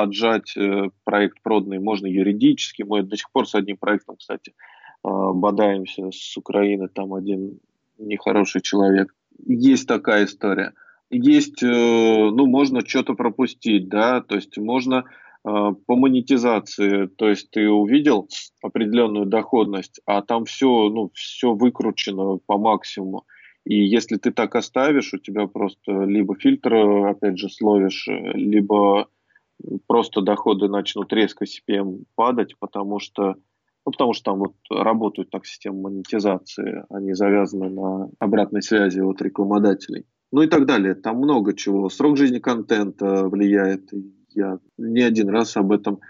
отжать проект проданный, можно юридически. Мы до сих пор с одним проектом, кстати, бодаемся с Украины, там один нехороший человек. Есть такая история. Есть, ну, можно что-то пропустить, да, то есть можно Э, по монетизации, то есть ты увидел определенную доходность, а там все, ну, все выкручено по максимуму. И если ты так оставишь, у тебя просто либо фильтр, опять же, словишь, либо просто доходы начнут резко CPM падать, потому что, ну, потому что там вот работают так системы монетизации, они завязаны на обратной связи от рекламодателей. Ну и так далее. Там много чего. Срок жизни контента влияет. Я не один раз об этом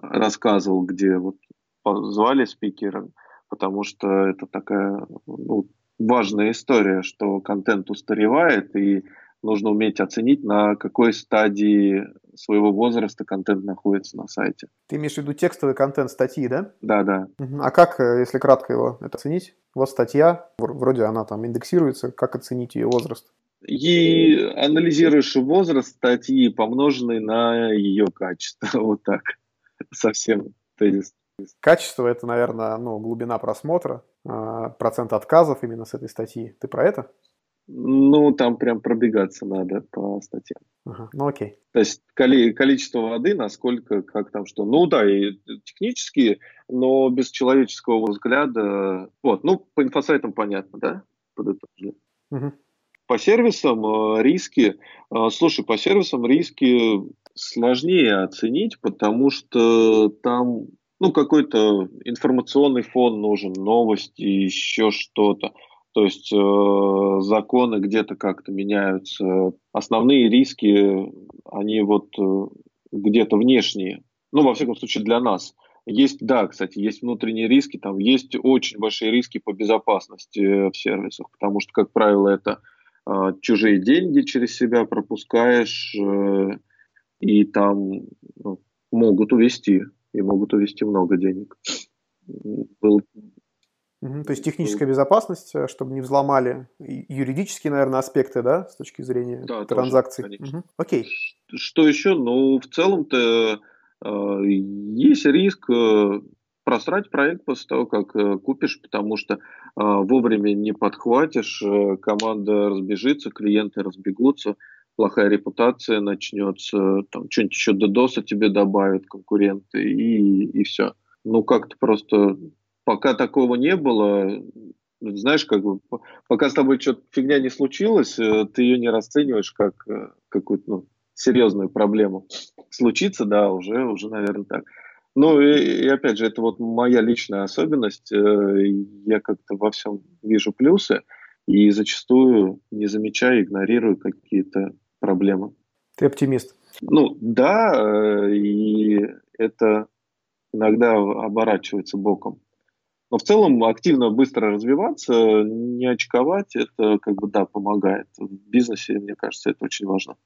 рассказывал, где вот позвали спикера, потому что это такая ну, важная история, что контент устаревает, и нужно уметь оценить, на какой стадии своего возраста контент находится на сайте. Ты имеешь в виду текстовый контент статьи, да? Да, да. А как, э, если кратко его это оценить? Вот статья, вроде она там индексируется, как оценить ее возраст? И анализируешь возраст статьи, помноженный на ее качество. Вот так. Совсем тезис. Качество – это, наверное, ну, глубина просмотра, а, процент отказов именно с этой статьи. Ты про это? Ну, там прям пробегаться надо по статьям. Ага, ну окей. То есть коли, количество воды, насколько, как там что. Ну да, и технически, но без человеческого взгляда. Вот, ну, по инфосайтам понятно, да? Подытожили. Угу. По сервисам э, риски, э, слушай, по сервисам риски сложнее оценить, потому что там ну, какой-то информационный фон нужен, новости, еще что-то. То есть э, законы где-то как-то меняются. Основные риски, они вот э, где-то внешние. Ну, во всяком случае, для нас. Есть, да, кстати, есть внутренние риски, там есть очень большие риски по безопасности в сервисах, потому что, как правило, это чужие деньги через себя пропускаешь, э, и там ну, могут увести, и могут увести много денег. Был, то есть техническая безопасность, э, чтобы не взломали юридические, наверное, аспекты, да, с точки зрения да, транзакций. Тоже, угу. Окей. Что еще? Ну, в целом-то э, есть риск э, просрать проект после того, как э, купишь, потому что э, вовремя не подхватишь, э, команда разбежится, клиенты разбегутся, плохая репутация начнется, там что-нибудь еще DDoS тебе добавят конкуренты и, и все. Ну, как-то просто пока такого не было, знаешь, как бы, пока с тобой что-то фигня не случилась, ты ее не расцениваешь как какую-то ну, серьезную проблему. Случится, да, уже, уже, наверное, так. Ну и, и опять же, это вот моя личная особенность. Э, я как-то во всем вижу плюсы и зачастую не замечаю, игнорирую какие-то проблемы. Ты оптимист? Ну да, э, и это иногда оборачивается боком. Но в целом активно быстро развиваться, не очковать, это как бы да, помогает. В бизнесе, мне кажется, это очень важно.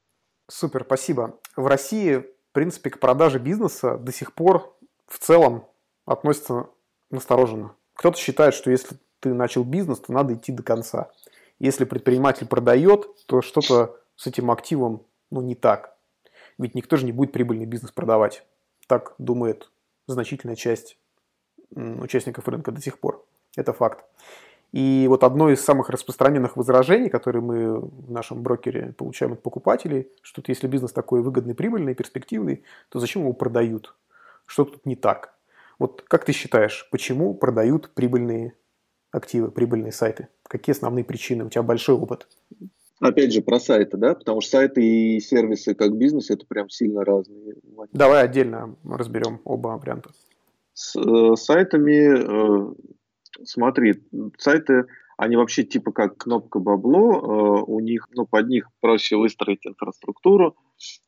Супер, спасибо. В России, в принципе, к продаже бизнеса до сих пор в целом относятся настороженно. Кто-то считает, что если ты начал бизнес, то надо идти до конца. Если предприниматель продает, то что-то с этим активом ну, не так. Ведь никто же не будет прибыльный бизнес продавать. Так думает значительная часть участников рынка до сих пор. Это факт. И вот одно из самых распространенных возражений, которые мы в нашем брокере получаем от покупателей, что если бизнес такой выгодный, прибыльный, перспективный, то зачем его продают? Что тут не так? Вот как ты считаешь, почему продают прибыльные активы, прибыльные сайты? Какие основные причины? У тебя большой опыт. Опять же, про сайты, да? Потому что сайты и сервисы как бизнес это прям сильно разные. Давай отдельно разберем оба варианта. С э, сайтами, э, смотри, сайты, они вообще типа как кнопка бабло, э, у них, ну, под них проще выстроить инфраструктуру,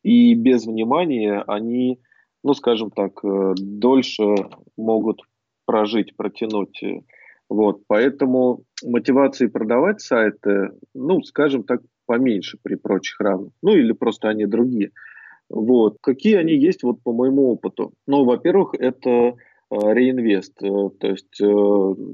и без внимания они ну, скажем так, э, дольше могут прожить, протянуть. Вот, поэтому мотивации продавать сайты, ну, скажем так, поменьше при прочих равных. Ну, или просто они другие. Вот. Какие они есть вот по моему опыту? Ну, во-первых, это э, реинвест. Э, то есть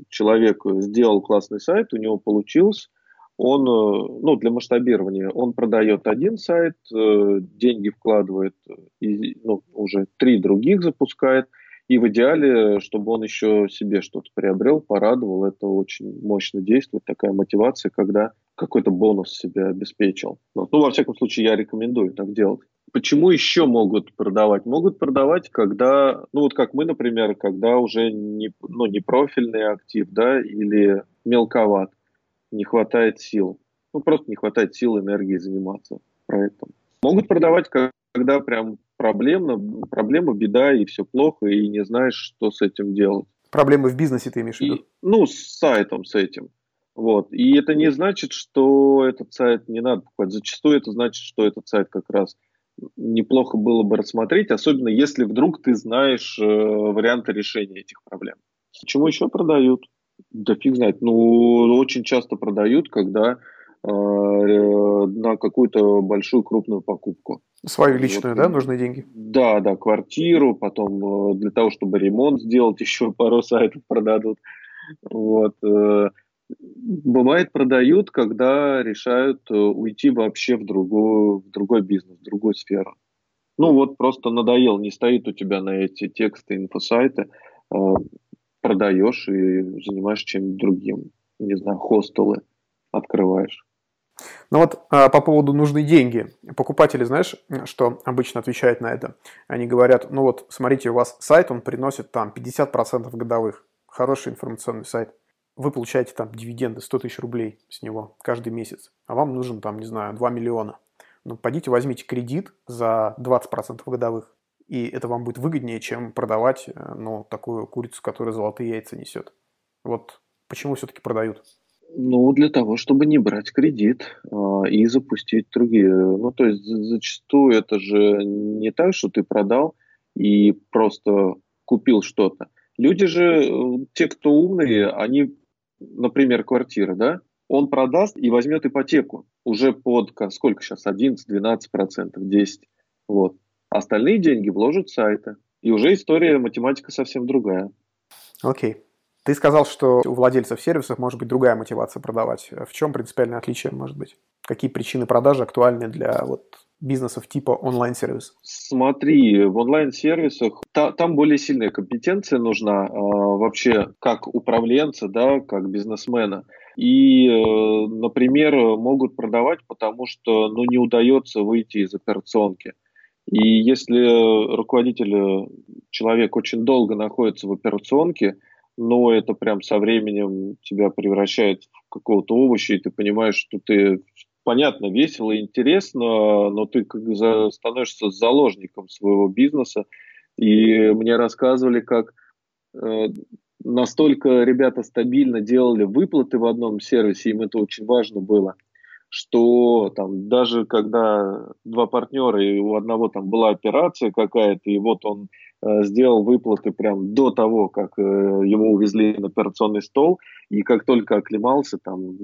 человек сделал классный сайт, у него получилось, он, э, ну, для масштабирования, он продает один сайт, э, деньги вкладывает, и, ну, уже три других запускает, и в идеале, чтобы он еще себе что-то приобрел, порадовал, это очень мощно действует, такая мотивация, когда какой-то бонус себе обеспечил. Ну, во всяком случае, я рекомендую так делать. Почему еще могут продавать? Могут продавать, когда, ну вот как мы, например, когда уже не, ну, не профильный актив, да, или мелковат, не хватает сил. Ну, просто не хватает сил, энергии заниматься проектом. Могут продавать, когда прям проблемно, проблема, беда, и все плохо, и не знаешь, что с этим делать. Проблемы в бизнесе ты имеешь в виду? И, ну, с сайтом, с этим. Вот. И это не значит, что этот сайт не надо покупать. Зачастую это значит, что этот сайт как раз неплохо было бы рассмотреть, особенно если вдруг ты знаешь э, варианты решения этих проблем. Почему еще продают? Да фиг знает. Ну, очень часто продают, когда э, на какую-то большую крупную покупку. Свою личную, вот, да, нужны деньги? Да, да, квартиру, потом э, для того, чтобы ремонт сделать, еще пару сайтов продадут. Вот. Э, бывает, продают, когда решают э, уйти вообще в, другую, в другой бизнес, в другую сферу. Ну вот просто надоел, не стоит у тебя на эти тексты, инфосайты, продаешь и занимаешься чем-нибудь другим. Не знаю, хостелы открываешь. Ну вот а, по поводу нужны деньги. Покупатели, знаешь, что обычно отвечают на это? Они говорят, ну вот, смотрите, у вас сайт, он приносит там 50% годовых. Хороший информационный сайт. Вы получаете там дивиденды 100 тысяч рублей с него каждый месяц. А вам нужен там, не знаю, 2 миллиона. Ну, пойдите возьмите кредит за 20% годовых. И это вам будет выгоднее, чем продавать э, ну, такую курицу, которая золотые яйца несет. Вот почему все-таки продают? Ну, для того, чтобы не брать кредит э, и запустить другие. Ну, то есть зачастую это же не так, что ты продал и просто купил что-то. Люди же, э, те, кто умные, они, например, квартира, да, он продаст и возьмет ипотеку уже под, сколько сейчас, 11, 12 процентов, 10. Вот. Остальные деньги вложат сайты. И уже история, математика совсем другая. Окей. Ты сказал, что у владельцев сервисов может быть другая мотивация продавать. В чем принципиальное отличие может быть? Какие причины продажи актуальны для вот бизнесов типа онлайн-сервис? Смотри, в онлайн-сервисах та, там более сильная компетенция нужна э, вообще как управленца, да, как бизнесмена. И, э, например, могут продавать, потому что ну, не удается выйти из операционки. И если руководитель, э, человек очень долго находится в операционке, но это прям со временем тебя превращает в какого-то овоща, и ты понимаешь, что ты, понятно, весело и интересно, но ты как за, становишься заложником своего бизнеса. И мне рассказывали, как э, настолько ребята стабильно делали выплаты в одном сервисе, им это очень важно было – что там даже когда два партнера, и у одного там была операция какая-то, и вот он э, сделал выплаты прям до того, как э, его увезли на операционный стол, и как только оклемался, там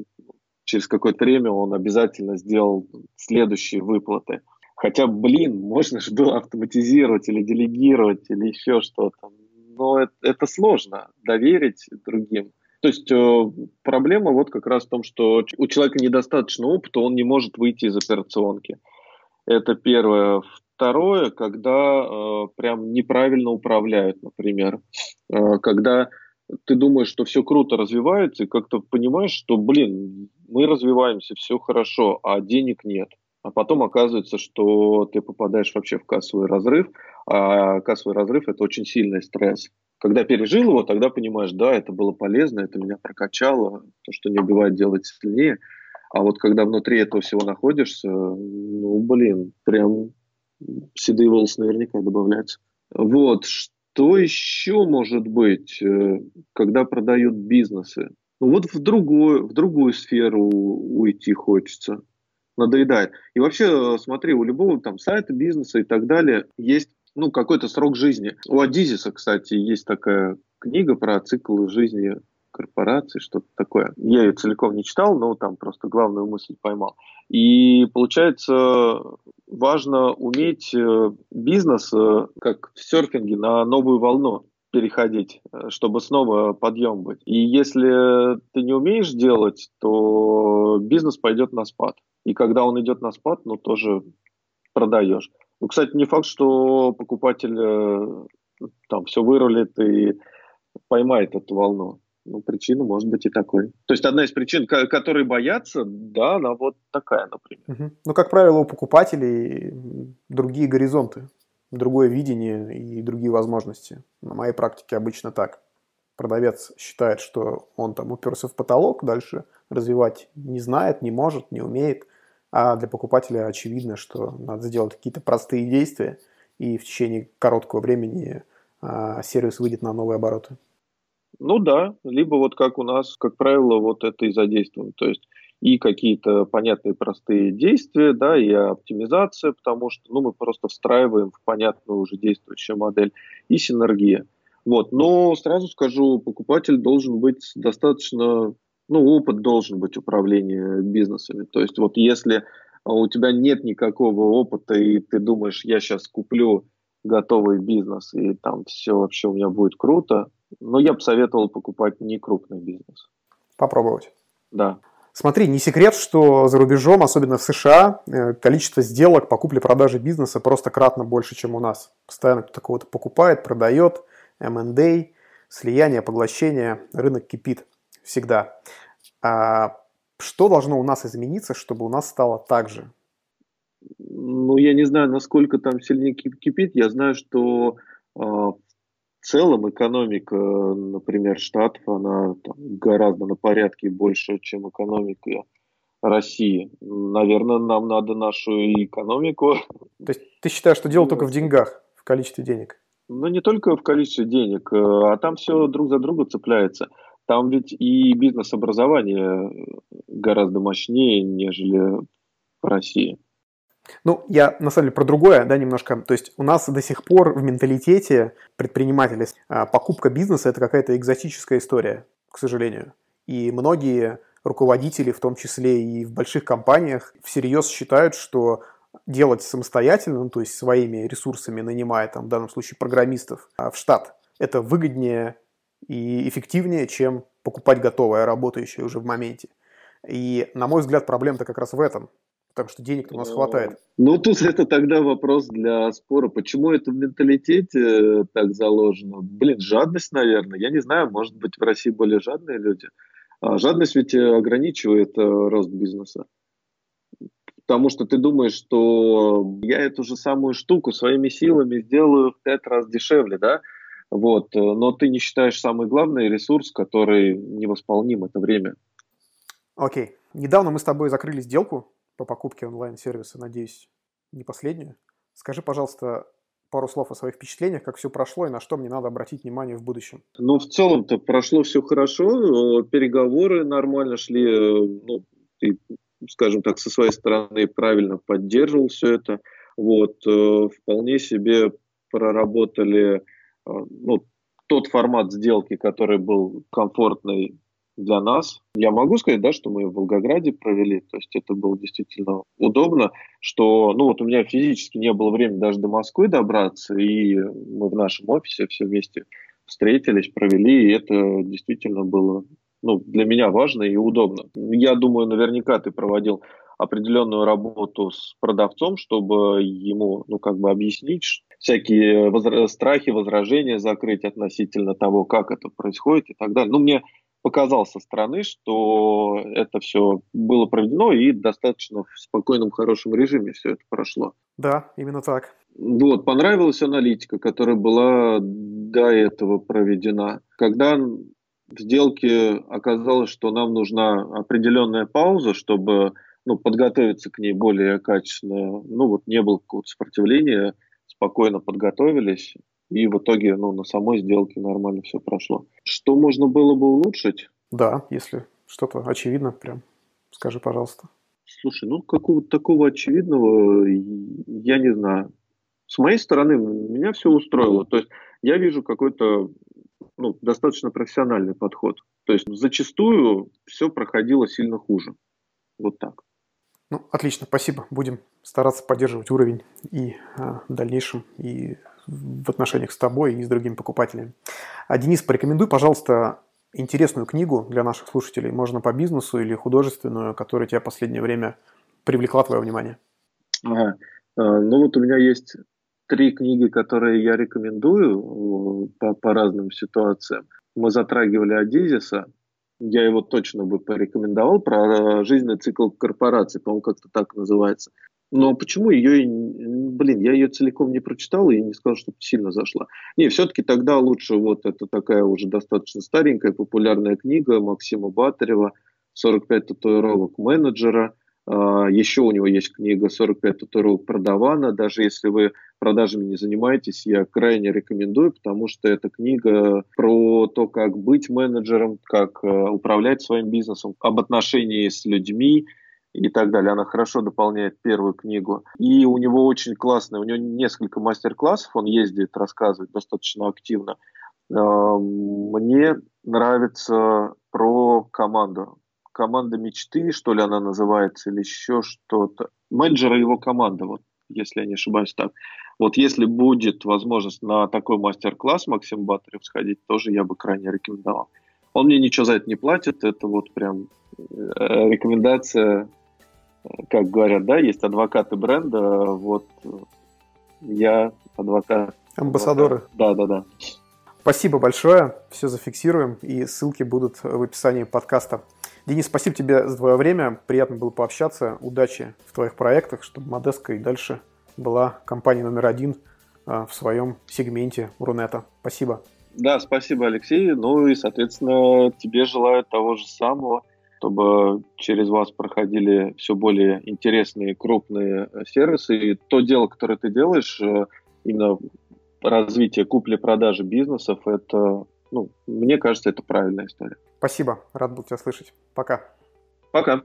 через какое-то время он обязательно сделал следующие выплаты. Хотя, блин, можно же было автоматизировать или делегировать или еще что-то. Но это, это сложно доверить другим. То есть э, проблема вот как раз в том, что у человека недостаточно опыта, он не может выйти из операционки. Это первое. Второе, когда э, прям неправильно управляют, например. Э, когда ты думаешь, что все круто развивается, и как-то понимаешь, что, блин, мы развиваемся, все хорошо, а денег нет. А потом оказывается, что ты попадаешь вообще в кассовый разрыв, а кассовый разрыв – это очень сильный стресс. Когда пережил его, тогда понимаешь, да, это было полезно, это меня прокачало, то, что не убивает, делать сильнее. А вот когда внутри этого всего находишься, ну, блин, прям седые волосы наверняка добавляются. Вот, что еще может быть, э, когда продают бизнесы? Ну вот в другую, в другую сферу уйти хочется, надоедает. И вообще, смотри, у любого там сайта, бизнеса и так далее есть ну, какой-то срок жизни. У Адизиса, кстати, есть такая книга про цикл жизни корпорации, что-то такое. Я ее целиком не читал, но там просто главную мысль поймал. И получается, важно уметь э, бизнес, э, как в серфинге, на новую волну. переходить, э, чтобы снова подъем быть. И если ты не умеешь делать, то бизнес пойдет на спад. И когда он идет на спад, ну тоже продаешь. Ну, кстати, не факт, что покупатель э, там все вырулит и поймает эту волну. Ну, причина может быть и такой. То есть одна из причин, которые боятся, да, она вот такая, например. Угу. Ну, как правило, у покупателей другие горизонты, другое видение и другие возможности. На моей практике обычно так. Продавец считает, что он там уперся в потолок, дальше развивать не знает, не может, не умеет. А для покупателя очевидно, что надо сделать какие-то простые действия, и в течение короткого времени а, сервис выйдет на новые обороты. Ну да, либо вот как у нас, как правило, вот это и задействуем. То есть и какие-то понятные простые действия, да, и оптимизация, потому что ну, мы просто встраиваем в понятную уже действующую модель, и синергия. Вот. Но сразу скажу, покупатель должен быть достаточно, ну, опыт должен быть управления бизнесами. То есть вот если у тебя нет никакого опыта, и ты думаешь, я сейчас куплю готовый бизнес, и там все вообще у меня будет круто, но я бы советовал покупать не крупный бизнес. Попробовать. Да. Смотри, не секрет, что за рубежом, особенно в США, э, количество сделок по купле-продаже бизнеса просто кратно больше, чем у нас. Постоянно кто-то кого-то покупает, продает, M&A, слияние, поглощение, рынок кипит всегда. А что должно у нас измениться, чтобы у нас стало так же? Ну, я не знаю, насколько там сильнее кипит. Я знаю, что а, в целом экономика, например, Штатов, она там, гораздо на порядке больше, чем экономика России. Наверное, нам надо нашу экономику. То есть ты считаешь, что дело только в деньгах, в количестве денег? Ну, не только в количестве денег, а там все друг за друга цепляется. Там ведь и бизнес-образование гораздо мощнее, нежели в России. Ну, я на самом деле про другое, да, немножко. То есть у нас до сих пор в менталитете предпринимателей а, покупка бизнеса это какая-то экзотическая история, к сожалению. И многие руководители, в том числе и в больших компаниях, всерьез считают, что делать самостоятельно, ну, то есть своими ресурсами, нанимая там в данном случае программистов а, в штат, это выгоднее и эффективнее, чем покупать готовое, работающее уже в моменте. И, на мой взгляд, проблема-то как раз в этом потому что денег у нас хватает. Ну, тут это тогда вопрос для спора. Почему это в менталитете э, так заложено? Блин, жадность, наверное. Я не знаю, может быть, в России более жадные люди. А жадность ведь э, ограничивает э, рост бизнеса. Потому что ты думаешь, что я эту же самую штуку своими силами сделаю в пять раз дешевле, да? Вот. Но ты не считаешь самый главный ресурс, который невосполним, это время. Окей. Недавно мы с тобой закрыли сделку по покупке онлайн-сервиса, надеюсь, не последнюю. Скажи, пожалуйста, пару слов о своих впечатлениях, как все прошло и на что мне надо обратить внимание в будущем. Ну, в целом-то прошло все хорошо, переговоры нормально шли, ну, ты, скажем так, со своей стороны правильно поддерживал все это. Вот, э, вполне себе проработали э, ну, тот формат сделки, который был комфортный для нас. Я могу сказать, да, что мы в Волгограде провели, то есть это было действительно удобно, что, ну вот у меня физически не было времени даже до Москвы добраться, и мы в нашем офисе все вместе встретились, провели, и это действительно было ну, для меня важно и удобно. Я думаю, наверняка ты проводил определенную работу с продавцом, чтобы ему, ну, как бы объяснить всякие возра- страхи, возражения закрыть относительно того, как это происходит и так далее. Ну, мне показал со стороны, что это все было проведено и достаточно в спокойном, хорошем режиме все это прошло. Да, именно так. Вот, понравилась аналитика, которая была до этого проведена. Когда в сделке оказалось, что нам нужна определенная пауза, чтобы ну, подготовиться к ней более качественно, ну вот не было какого-то сопротивления, спокойно подготовились, и в итоге ну, на самой сделке нормально все прошло. Что можно было бы улучшить? Да, если что-то очевидно, прям скажи, пожалуйста. Слушай, ну какого-то такого очевидного я не знаю. С моей стороны меня все устроило. То есть я вижу какой-то ну, достаточно профессиональный подход. То есть зачастую все проходило сильно хуже. Вот так. Ну, отлично, спасибо. Будем стараться поддерживать уровень и а, в дальнейшем, и в отношениях с тобой и с другими покупателями. А, Денис, порекомендуй, пожалуйста, интересную книгу для наших слушателей, можно по бизнесу или художественную, которая тебя в последнее время привлекла твое внимание. Ага. А, ну вот у меня есть три книги, которые я рекомендую по, по разным ситуациям. Мы затрагивали Адизиса, я его точно бы порекомендовал, про жизненный цикл корпорации, по-моему, как-то так называется. Но почему ее, блин, я ее целиком не прочитал и не сказал, что сильно зашла. Не, все-таки тогда лучше вот это такая уже достаточно старенькая популярная книга Максима Батарева «45 татуировок менеджера». А, Еще у него есть книга «45 татуировок продавана». Даже если вы продажами не занимаетесь, я крайне рекомендую, потому что эта книга про то, как быть менеджером, как э, управлять своим бизнесом, об отношении с людьми, и так далее. Она хорошо дополняет первую книгу. И у него очень классная, у него несколько мастер-классов, он ездит, рассказывает достаточно активно. А, мне нравится про команду. Команда мечты, что ли она называется, или еще что-то. Менеджера его команда, вот, если я не ошибаюсь так. Вот если будет возможность на такой мастер-класс Максим Батарев сходить, тоже я бы крайне рекомендовал. Он мне ничего за это не платит, это вот прям э, рекомендация как говорят, да, есть адвокаты бренда, вот я адвокат. Амбассадоры. Да, да, да. Спасибо большое, все зафиксируем, и ссылки будут в описании подкаста. Денис, спасибо тебе за твое время, приятно было пообщаться, удачи в твоих проектах, чтобы Модеска и дальше была компанией номер один а, в своем сегменте Рунета. Спасибо. Да, спасибо, Алексей. Ну и, соответственно, тебе желаю того же самого чтобы через вас проходили все более интересные крупные э, сервисы. И то дело, которое ты делаешь, э, именно развитие купли-продажи бизнесов, это, ну, мне кажется, это правильная история. Спасибо, рад был тебя слышать. Пока. Пока.